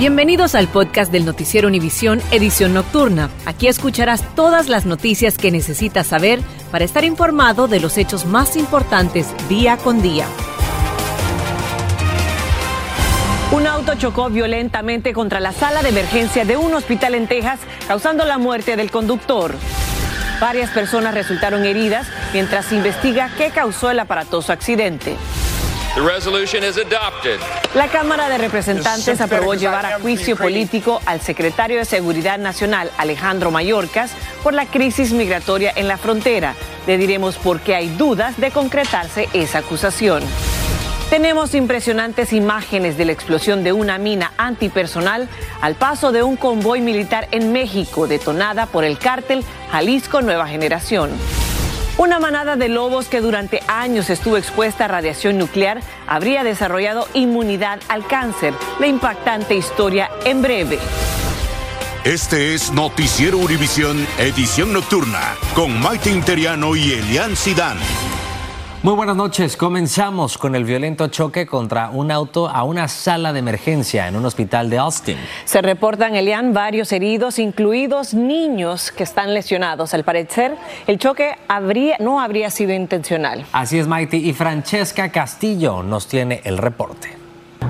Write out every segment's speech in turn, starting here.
Bienvenidos al podcast del Noticiero Univisión Edición Nocturna. Aquí escucharás todas las noticias que necesitas saber para estar informado de los hechos más importantes día con día. Un auto chocó violentamente contra la sala de emergencia de un hospital en Texas, causando la muerte del conductor. Varias personas resultaron heridas mientras se investiga qué causó el aparatoso accidente. The resolution is adopted. La Cámara de Representantes aprobó llevar a juicio político al secretario de Seguridad Nacional, Alejandro Mayorkas, por la crisis migratoria en la frontera. Le diremos por qué hay dudas de concretarse esa acusación. Tenemos impresionantes imágenes de la explosión de una mina antipersonal al paso de un convoy militar en México detonada por el cártel Jalisco Nueva Generación. Una manada de lobos que durante años estuvo expuesta a radiación nuclear habría desarrollado inmunidad al cáncer. La impactante historia en breve. Este es Noticiero Univisión, edición nocturna, con Maite Interiano y Elian Sidán. Muy buenas noches. Comenzamos con el violento choque contra un auto a una sala de emergencia en un hospital de Austin. Se reportan, Elian, varios heridos, incluidos niños que están lesionados. Al parecer, el choque habría, no habría sido intencional. Así es, Maite. Y Francesca Castillo nos tiene el reporte.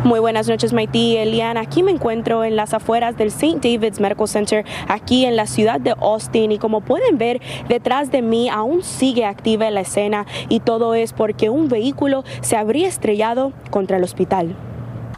Muy buenas noches, Maití Eliana. Aquí me encuentro en las afueras del St. David's Medical Center, aquí en la ciudad de Austin. Y como pueden ver, detrás de mí aún sigue activa la escena y todo es porque un vehículo se habría estrellado contra el hospital.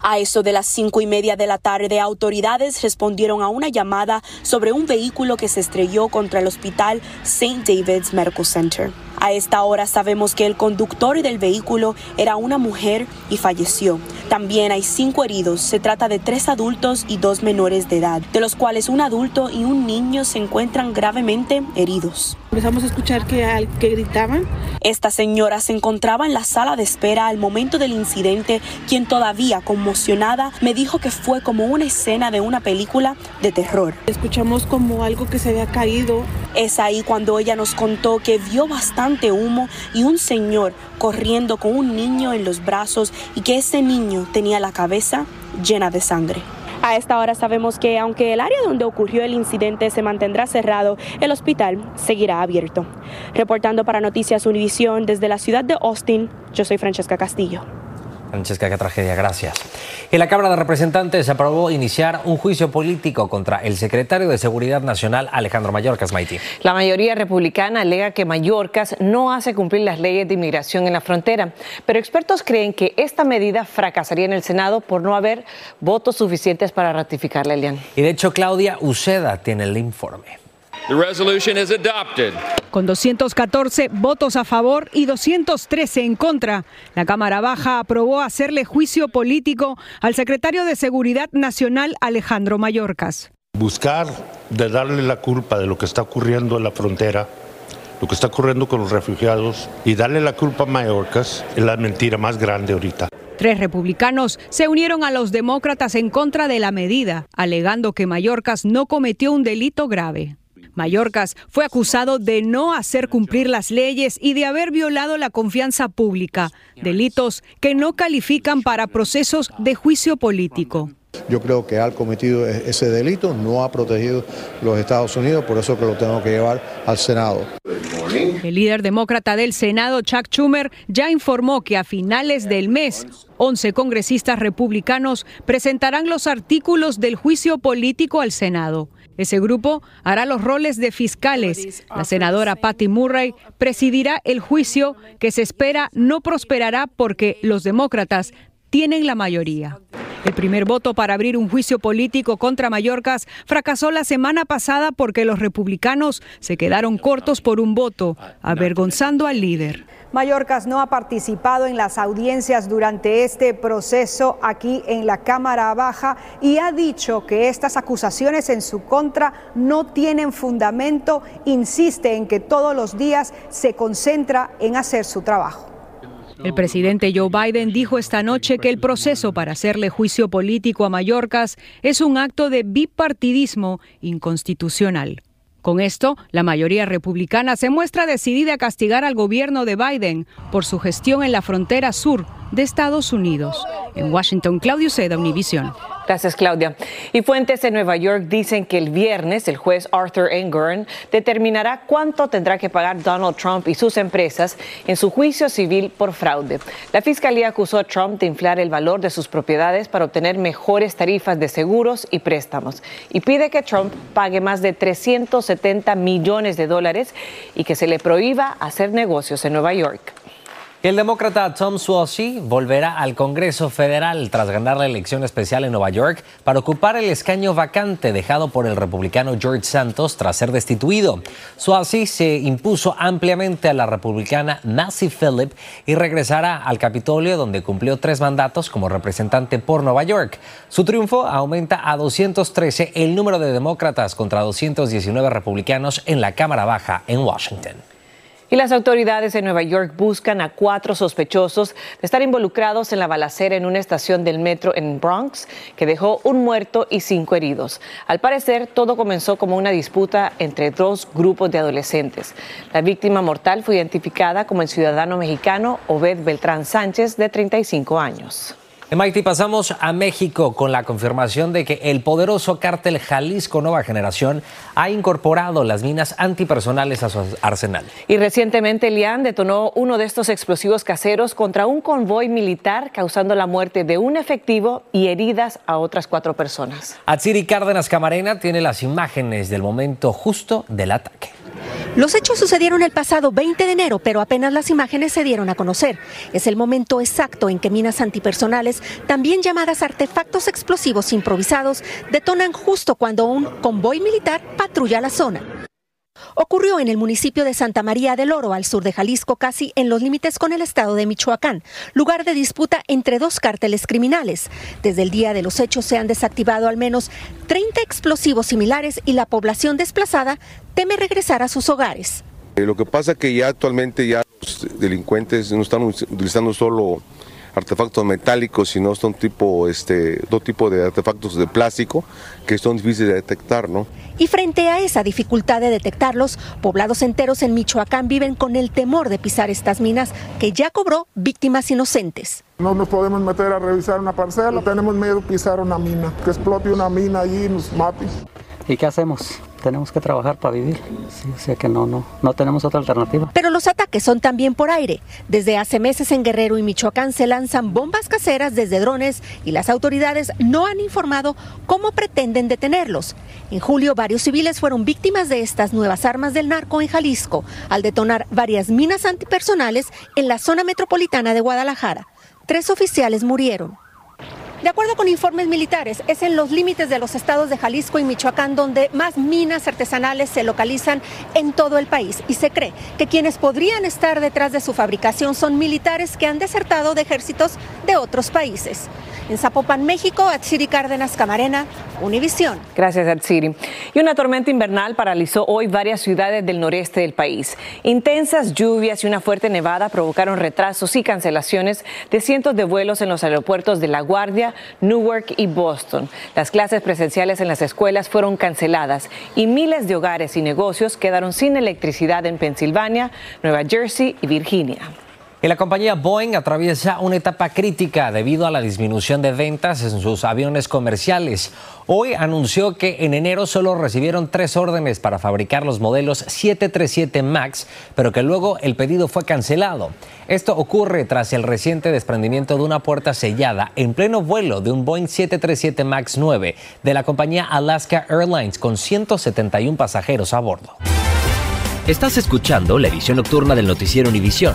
A eso de las cinco y media de la tarde, autoridades respondieron a una llamada sobre un vehículo que se estrelló contra el hospital St. David's Medical Center. A esta hora sabemos que el conductor del vehículo era una mujer y falleció. También hay cinco heridos. Se trata de tres adultos y dos menores de edad, de los cuales un adulto y un niño se encuentran gravemente heridos. Empezamos a escuchar que, que gritaban. Esta señora se encontraba en la sala de espera al momento del incidente, quien todavía conmocionada me dijo que fue como una escena de una película de terror. Escuchamos como algo que se había caído. Es ahí cuando ella nos contó que vio bastante humo y un señor corriendo con un niño en los brazos y que ese niño tenía la cabeza llena de sangre. A esta hora sabemos que aunque el área donde ocurrió el incidente se mantendrá cerrado, el hospital seguirá abierto. Reportando para Noticias Univisión desde la ciudad de Austin, yo soy Francesca Castillo. Francesca, qué tragedia, gracias. En la Cámara de Representantes se aprobó iniciar un juicio político contra el secretario de Seguridad Nacional, Alejandro Mayorkas Maití. La mayoría republicana alega que Mayorkas no hace cumplir las leyes de inmigración en la frontera, pero expertos creen que esta medida fracasaría en el Senado por no haber votos suficientes para ratificarla, Elian. Y de hecho, Claudia Uceda tiene el informe. The resolution is adopted. Con 214 votos a favor y 213 en contra, la Cámara Baja aprobó hacerle juicio político al secretario de Seguridad Nacional Alejandro Mayorkas. Buscar de darle la culpa de lo que está ocurriendo en la frontera, lo que está ocurriendo con los refugiados y darle la culpa a Mayorkas es la mentira más grande ahorita. Tres republicanos se unieron a los demócratas en contra de la medida, alegando que Mayorkas no cometió un delito grave. Mayorkas fue acusado de no hacer cumplir las leyes y de haber violado la confianza pública, delitos que no califican para procesos de juicio político. yo creo que ha cometido e-, ese delito, no ha protegido los Estados Unidos, por eso que lo tengo que llevar al Senado. El líder demócrata del Senado, Chuck Schumer, ya informó que a finales del mes 11 congresistas republicanos presentarán los artículos del juicio político al Senado. Ese grupo hará los roles de fiscales. La senadora Patty Murray presidirá el juicio que se espera no prosperará porque los demócratas tienen la mayoría. El primer voto para abrir un juicio político contra Mallorcas fracasó la semana pasada porque los republicanos se quedaron cortos por un voto, avergonzando al líder. Mallorcas no ha participado en las audiencias durante este proceso aquí en la Cámara Baja y ha dicho que estas acusaciones en su contra no tienen fundamento. Insiste en que todos los días se concentra en hacer su trabajo. El presidente Joe Biden dijo esta noche que el proceso para hacerle juicio político a Mallorcas es un acto de bipartidismo inconstitucional. Con esto, la mayoría republicana se muestra decidida a castigar al gobierno de Biden por su gestión en la frontera sur de Estados Unidos. En Washington, Claudio Seda, Univision. Gracias, Claudia. Y fuentes en Nueva York dicen que el viernes el juez Arthur Engoron determinará cuánto tendrá que pagar Donald Trump y sus empresas en su juicio civil por fraude. La fiscalía acusó a Trump de inflar el valor de sus propiedades para obtener mejores tarifas de seguros y préstamos y pide que Trump pague más de 370 millones de dólares y que se le prohíba hacer negocios en Nueva York. El demócrata Tom Suozzi volverá al Congreso Federal tras ganar la elección especial en Nueva York para ocupar el escaño vacante dejado por el republicano George Santos tras ser destituido. Suozzi se impuso ampliamente a la republicana Nancy Phillip y regresará al Capitolio donde cumplió tres mandatos como representante por Nueva York. Su triunfo aumenta a 213 el número de demócratas contra 219 republicanos en la Cámara Baja en Washington. Y las autoridades de Nueva York buscan a cuatro sospechosos de estar involucrados en la balacera en una estación del metro en Bronx que dejó un muerto y cinco heridos. Al parecer, todo comenzó como una disputa entre dos grupos de adolescentes. La víctima mortal fue identificada como el ciudadano mexicano Obed Beltrán Sánchez, de 35 años. En Haití pasamos a México con la confirmación de que el poderoso cártel Jalisco Nueva Generación ha incorporado las minas antipersonales a su arsenal. Y recientemente Lian detonó uno de estos explosivos caseros contra un convoy militar, causando la muerte de un efectivo y heridas a otras cuatro personas. Atsiri Cárdenas Camarena tiene las imágenes del momento justo del ataque. Los hechos sucedieron el pasado 20 de enero, pero apenas las imágenes se dieron a conocer. Es el momento exacto en que minas antipersonales, también llamadas artefactos explosivos improvisados, detonan justo cuando un convoy militar patrulla la zona. Ocurrió en el municipio de Santa María del Oro, al sur de Jalisco, casi en los límites con el estado de Michoacán, lugar de disputa entre dos cárteles criminales. Desde el día de los hechos se han desactivado al menos 30 explosivos similares y la población desplazada teme regresar a sus hogares. Eh, lo que pasa que ya actualmente ya los delincuentes no están utilizando solo artefactos metálicos, sino son tipo, este, dos tipos de artefactos de plástico que son difíciles de detectar, ¿no? Y frente a esa dificultad de detectarlos, poblados enteros en Michoacán viven con el temor de pisar estas minas que ya cobró víctimas inocentes. No nos podemos meter a revisar una parcela, tenemos miedo de pisar una mina, que explote una mina allí y nos mate. ¿Y qué hacemos? Tenemos que trabajar para vivir. Sí, o sea que no, no, no tenemos otra alternativa. Pero los ataques son también por aire. Desde hace meses en Guerrero y Michoacán se lanzan bombas caseras desde drones y las autoridades no han informado cómo pretenden detenerlos. En julio varios civiles fueron víctimas de estas nuevas armas del narco en Jalisco al detonar varias minas antipersonales en la zona metropolitana de Guadalajara. Tres oficiales murieron. De acuerdo con informes militares, es en los límites de los estados de Jalisco y Michoacán donde más minas artesanales se localizan en todo el país y se cree que quienes podrían estar detrás de su fabricación son militares que han desertado de ejércitos de otros países. En Zapopan, México, Atsiri Cárdenas Camarena, Univisión. Gracias, Atsiri. Y una tormenta invernal paralizó hoy varias ciudades del noreste del país. Intensas lluvias y una fuerte nevada provocaron retrasos y cancelaciones de cientos de vuelos en los aeropuertos de La Guardia, Newark y Boston. Las clases presenciales en las escuelas fueron canceladas y miles de hogares y negocios quedaron sin electricidad en Pensilvania, Nueva Jersey y Virginia. La compañía Boeing atraviesa una etapa crítica debido a la disminución de ventas en sus aviones comerciales. Hoy anunció que en enero solo recibieron tres órdenes para fabricar los modelos 737 MAX, pero que luego el pedido fue cancelado. Esto ocurre tras el reciente desprendimiento de una puerta sellada en pleno vuelo de un Boeing 737 MAX 9 de la compañía Alaska Airlines con 171 pasajeros a bordo. Estás escuchando la edición nocturna del noticiero Univisión.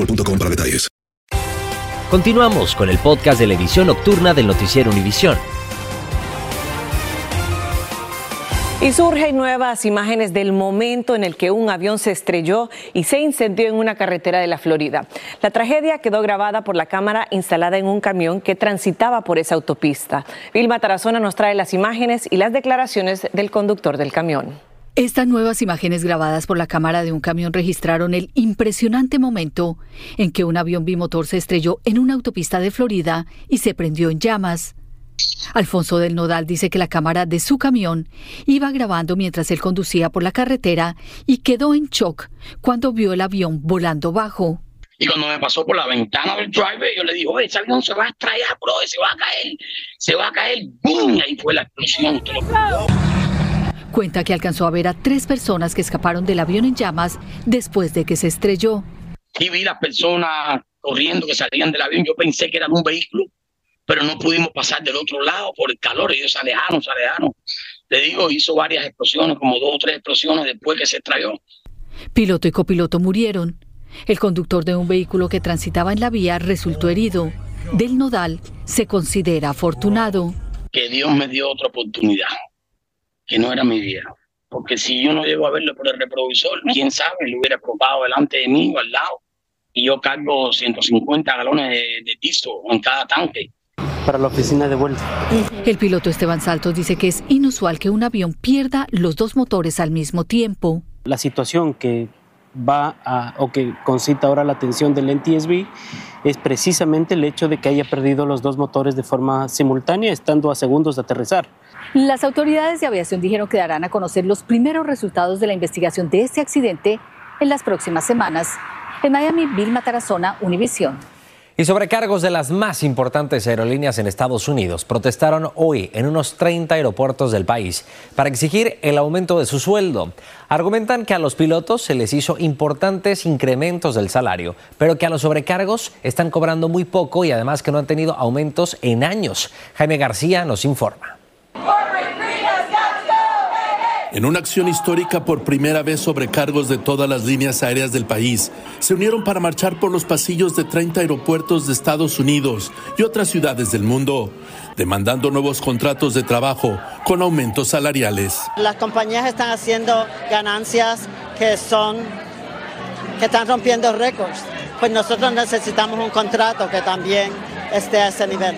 boostmobile.com para detalles. Continuamos con el podcast de la edición nocturna del noticiero Univisión. Y surgen nuevas imágenes del momento en el que un avión se estrelló y se incendió en una carretera de la Florida. La tragedia quedó grabada por la cámara instalada en un camión que transitaba por esa autopista. Vilma Tarazona nos trae las imágenes y las declaraciones del conductor del camión. Estas nuevas imágenes grabadas por la cámara de un camión registraron el impresionante momento en que un avión bimotor se estrelló en una autopista de Florida y se prendió en llamas. Alfonso del Nodal dice que la cámara de su camión iba grabando mientras él conducía por la carretera y quedó en shock cuando vio el avión volando bajo. Y cuando me pasó por la ventana del driver, yo le digo, ese avión se va a estrellar, bro, se va a caer, se va a caer, ¡boom! Ahí fue la explosión. Cuenta que alcanzó a ver a tres personas que escaparon del avión en llamas después de que se estrelló. Y vi las personas corriendo que salían del avión. Yo pensé que era un vehículo, pero no pudimos pasar del otro lado por el calor. Ellos se alejaron, se alejaron. Le digo, hizo varias explosiones, como dos o tres explosiones después que se estrelló. Piloto y copiloto murieron. El conductor de un vehículo que transitaba en la vía resultó herido. Del Nodal se considera afortunado. Que Dios me dio otra oportunidad que no era mi vida. Porque si yo no llego a verlo por el reproductor, quién sabe, lo hubiera probado delante de mí o al lado. Y yo cargo 150 galones de, de piso en cada tanque. Para la oficina de vuelta. El piloto Esteban Saltos dice que es inusual que un avión pierda los dos motores al mismo tiempo. La situación que va a, o que concita ahora la atención del NTSB es precisamente el hecho de que haya perdido los dos motores de forma simultánea, estando a segundos de aterrizar. Las autoridades de aviación dijeron que darán a conocer los primeros resultados de la investigación de este accidente en las próximas semanas. En Miami, Vilma Tarazona, Univisión. Y sobrecargos de las más importantes aerolíneas en Estados Unidos protestaron hoy en unos 30 aeropuertos del país para exigir el aumento de su sueldo. Argumentan que a los pilotos se les hizo importantes incrementos del salario, pero que a los sobrecargos están cobrando muy poco y además que no han tenido aumentos en años. Jaime García nos informa. En una acción histórica por primera vez sobrecargos de todas las líneas aéreas del país, se unieron para marchar por los pasillos de 30 aeropuertos de Estados Unidos y otras ciudades del mundo, demandando nuevos contratos de trabajo con aumentos salariales. Las compañías están haciendo ganancias que son que están rompiendo récords. Pues nosotros necesitamos un contrato que también esté a ese nivel.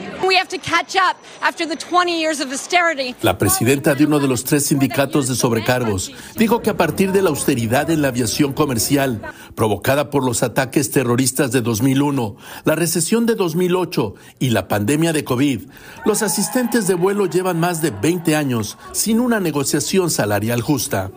La presidenta de uno de los tres sindicatos de sobrecargos dijo que a partir de la austeridad en la aviación comercial, provocada por los ataques terroristas de 2001, la recesión de 2008 y la pandemia de COVID, los asistentes de vuelo llevan más de 20 años sin una negociación salarial justa.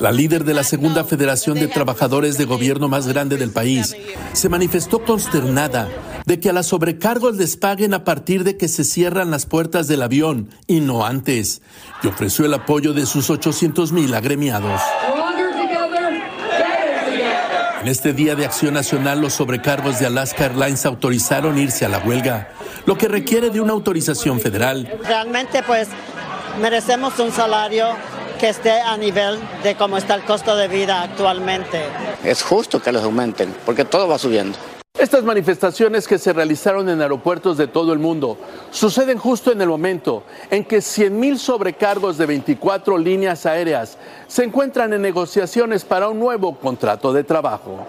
La líder de la segunda federación de trabajadores de gobierno más grande del país se manifestó consternada de que a las sobrecargos les paguen a partir de que se cierran las puertas del avión y no antes, y ofreció el apoyo de sus 800 mil agremiados. En este Día de Acción Nacional, los sobrecargos de Alaska Airlines autorizaron irse a la huelga, lo que requiere de una autorización federal. Realmente, pues, merecemos un salario que esté a nivel de cómo está el costo de vida actualmente. Es justo que los aumenten, porque todo va subiendo. Estas manifestaciones que se realizaron en aeropuertos de todo el mundo suceden justo en el momento en que 100.000 sobrecargos de 24 líneas aéreas se encuentran en negociaciones para un nuevo contrato de trabajo.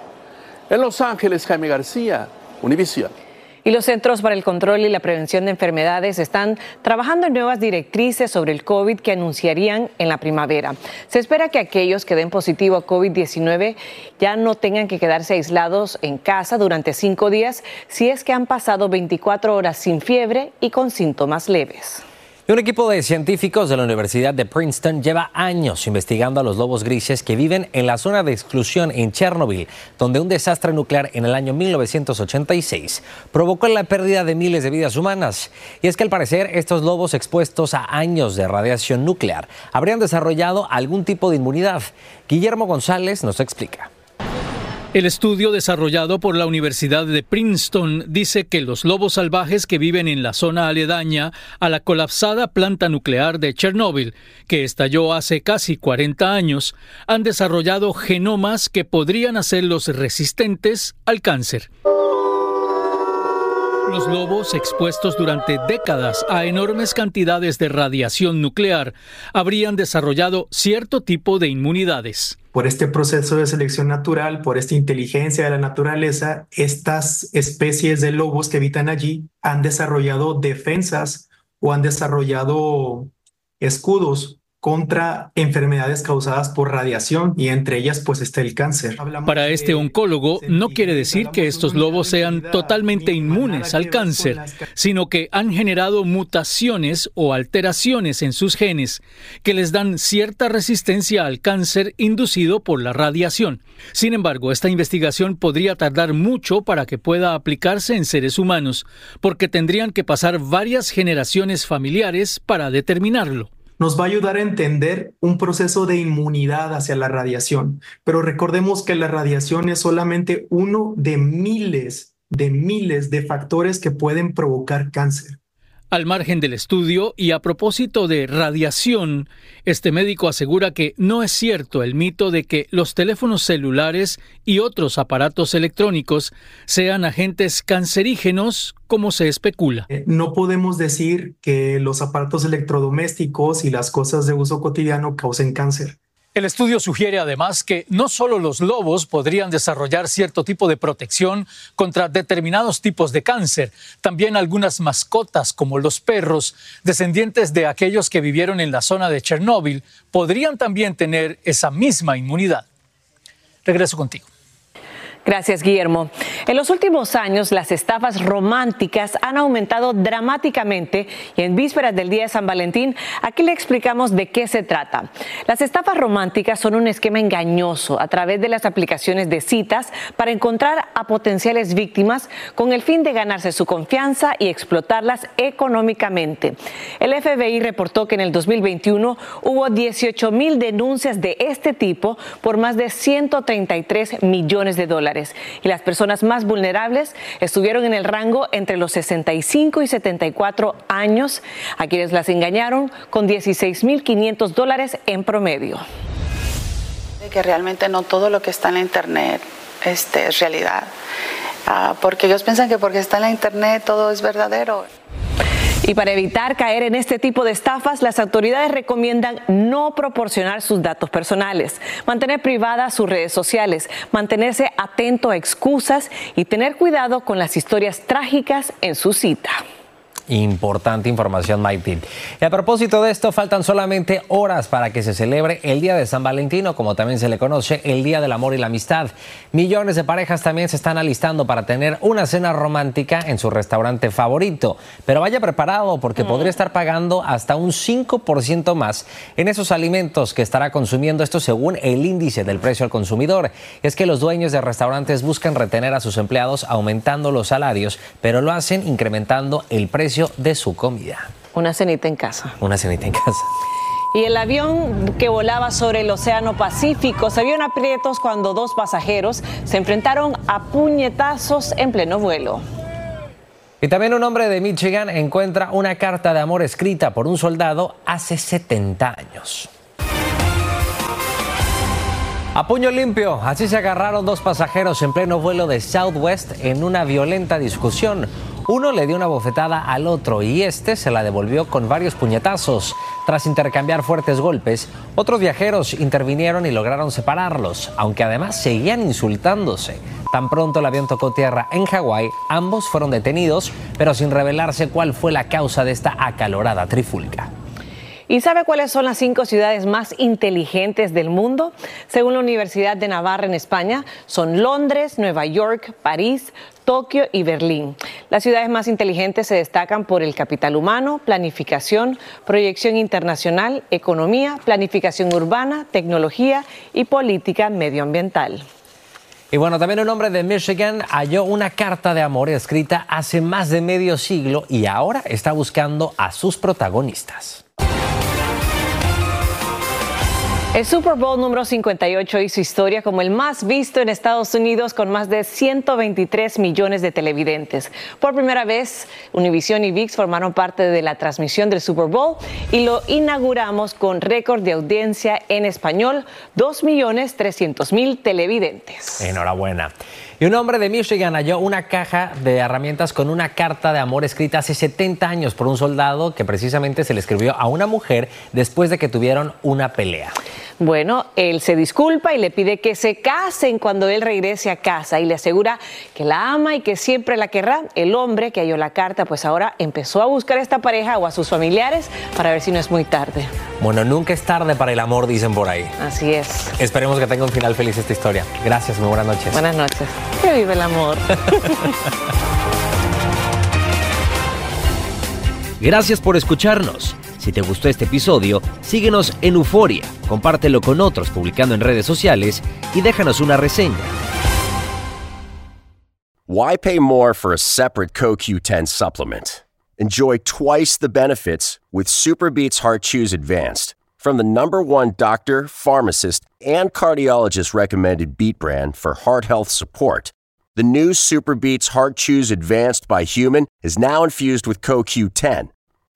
En Los Ángeles, Jaime García, Univision. Y los Centros para el Control y la Prevención de Enfermedades están trabajando en nuevas directrices sobre el COVID que anunciarían en la primavera. Se espera que aquellos que den positivo a COVID-19 ya no tengan que quedarse aislados en casa durante cinco días si es que han pasado 24 horas sin fiebre y con síntomas leves. Un equipo de científicos de la Universidad de Princeton lleva años investigando a los lobos grises que viven en la zona de exclusión en Chernobyl, donde un desastre nuclear en el año 1986 provocó la pérdida de miles de vidas humanas. Y es que al parecer estos lobos expuestos a años de radiación nuclear habrían desarrollado algún tipo de inmunidad. Guillermo González nos explica. El estudio desarrollado por la Universidad de Princeton dice que los lobos salvajes que viven en la zona aledaña a la colapsada planta nuclear de Chernóbil, que estalló hace casi 40 años, han desarrollado genomas que podrían hacerlos resistentes al cáncer. Los lobos expuestos durante décadas a enormes cantidades de radiación nuclear habrían desarrollado cierto tipo de inmunidades. Por este proceso de selección natural, por esta inteligencia de la naturaleza, estas especies de lobos que habitan allí han desarrollado defensas o han desarrollado escudos contra enfermedades causadas por radiación y entre ellas pues está el cáncer. Para este oncólogo no quiere decir que estos lobos sean totalmente inmunes al cáncer, sino que han generado mutaciones o alteraciones en sus genes que les dan cierta resistencia al cáncer inducido por la radiación. Sin embargo, esta investigación podría tardar mucho para que pueda aplicarse en seres humanos, porque tendrían que pasar varias generaciones familiares para determinarlo nos va a ayudar a entender un proceso de inmunidad hacia la radiación. Pero recordemos que la radiación es solamente uno de miles, de miles de factores que pueden provocar cáncer. Al margen del estudio y a propósito de radiación, este médico asegura que no es cierto el mito de que los teléfonos celulares y otros aparatos electrónicos sean agentes cancerígenos como se especula. Eh, no podemos decir que los aparatos electrodomésticos y las cosas de uso cotidiano causen cáncer. El estudio sugiere además que no solo los lobos podrían desarrollar cierto tipo de protección contra determinados tipos de cáncer, también algunas mascotas como los perros, descendientes de aquellos que vivieron en la zona de Chernóbil, podrían también tener esa misma inmunidad. Regreso contigo. Gracias, Guillermo. En los últimos años, las estafas románticas han aumentado dramáticamente y en vísperas del Día de San Valentín, aquí le explicamos de qué se trata. Las estafas románticas son un esquema engañoso a través de las aplicaciones de citas para encontrar a potenciales víctimas con el fin de ganarse su confianza y explotarlas económicamente. El FBI reportó que en el 2021 hubo 18 mil denuncias de este tipo por más de 133 millones de dólares y las personas más vulnerables estuvieron en el rango entre los 65 y 74 años, a quienes las engañaron con 16.500 dólares en promedio. Que realmente no todo lo que está en la Internet este, es realidad, ah, porque ellos piensan que porque está en la Internet todo es verdadero. Y para evitar caer en este tipo de estafas, las autoridades recomiendan no proporcionar sus datos personales, mantener privadas sus redes sociales, mantenerse atento a excusas y tener cuidado con las historias trágicas en su cita. Importante información, Mike Y a propósito de esto, faltan solamente horas para que se celebre el Día de San Valentino, como también se le conoce, el Día del Amor y la Amistad. Millones de parejas también se están alistando para tener una cena romántica en su restaurante favorito. Pero vaya preparado porque podría estar pagando hasta un 5% más en esos alimentos que estará consumiendo esto según el índice del precio al consumidor. Es que los dueños de restaurantes buscan retener a sus empleados aumentando los salarios, pero lo hacen incrementando el precio de su comida. Una cenita en casa. Una cenita en casa. Y el avión que volaba sobre el Océano Pacífico se vio en aprietos cuando dos pasajeros se enfrentaron a puñetazos en pleno vuelo. Y también un hombre de Michigan encuentra una carta de amor escrita por un soldado hace 70 años. A puño limpio, así se agarraron dos pasajeros en pleno vuelo de Southwest en una violenta discusión. Uno le dio una bofetada al otro y este se la devolvió con varios puñetazos. Tras intercambiar fuertes golpes, otros viajeros intervinieron y lograron separarlos, aunque además seguían insultándose. Tan pronto el avión tocó tierra en Hawái, ambos fueron detenidos, pero sin revelarse cuál fue la causa de esta acalorada trifulca. ¿Y sabe cuáles son las cinco ciudades más inteligentes del mundo? Según la Universidad de Navarra en España, son Londres, Nueva York, París, Tokio y Berlín. Las ciudades más inteligentes se destacan por el capital humano, planificación, proyección internacional, economía, planificación urbana, tecnología y política medioambiental. Y bueno, también un hombre de Michigan halló una carta de amor escrita hace más de medio siglo y ahora está buscando a sus protagonistas. El Super Bowl número 58 hizo historia como el más visto en Estados Unidos con más de 123 millones de televidentes. Por primera vez, Univision y VIX formaron parte de la transmisión del Super Bowl y lo inauguramos con récord de audiencia en español, 2 millones 300 mil televidentes. Enhorabuena. Y un hombre de Michigan halló una caja de herramientas con una carta de amor escrita hace 70 años por un soldado que precisamente se le escribió a una mujer después de que tuvieron una pelea. Bueno, él se disculpa y le pide que se casen cuando él regrese a casa y le asegura que la ama y que siempre la querrá. El hombre que halló la carta, pues ahora empezó a buscar a esta pareja o a sus familiares para ver si no es muy tarde. Bueno, nunca es tarde para el amor, dicen por ahí. Así es. Esperemos que tenga un final feliz esta historia. Gracias, muy buenas noches. Buenas noches. Que vive el amor. Gracias por escucharnos. Si te gustó este episodio, síguenos en Euforia, compártelo con otros publicando en redes sociales y déjanos una reseña. Why pay more for a separate CoQ10 supplement? Enjoy twice the benefits with SuperBeats Heart Chews Advanced from the number one doctor, pharmacist, and cardiologist recommended beat brand for heart health support. The new SuperBeats Heart Chews Advanced by Human is now infused with CoQ10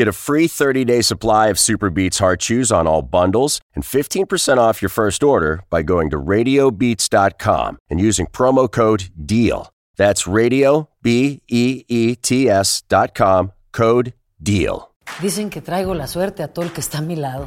Get a free 30-day supply of Super Beats Heart Chews on all bundles and 15% off your first order by going to radiobeats.com and using promo code DEAL. That's radio b e e t s.com code DEAL. Dicen que traigo la suerte a todo el que está a mi lado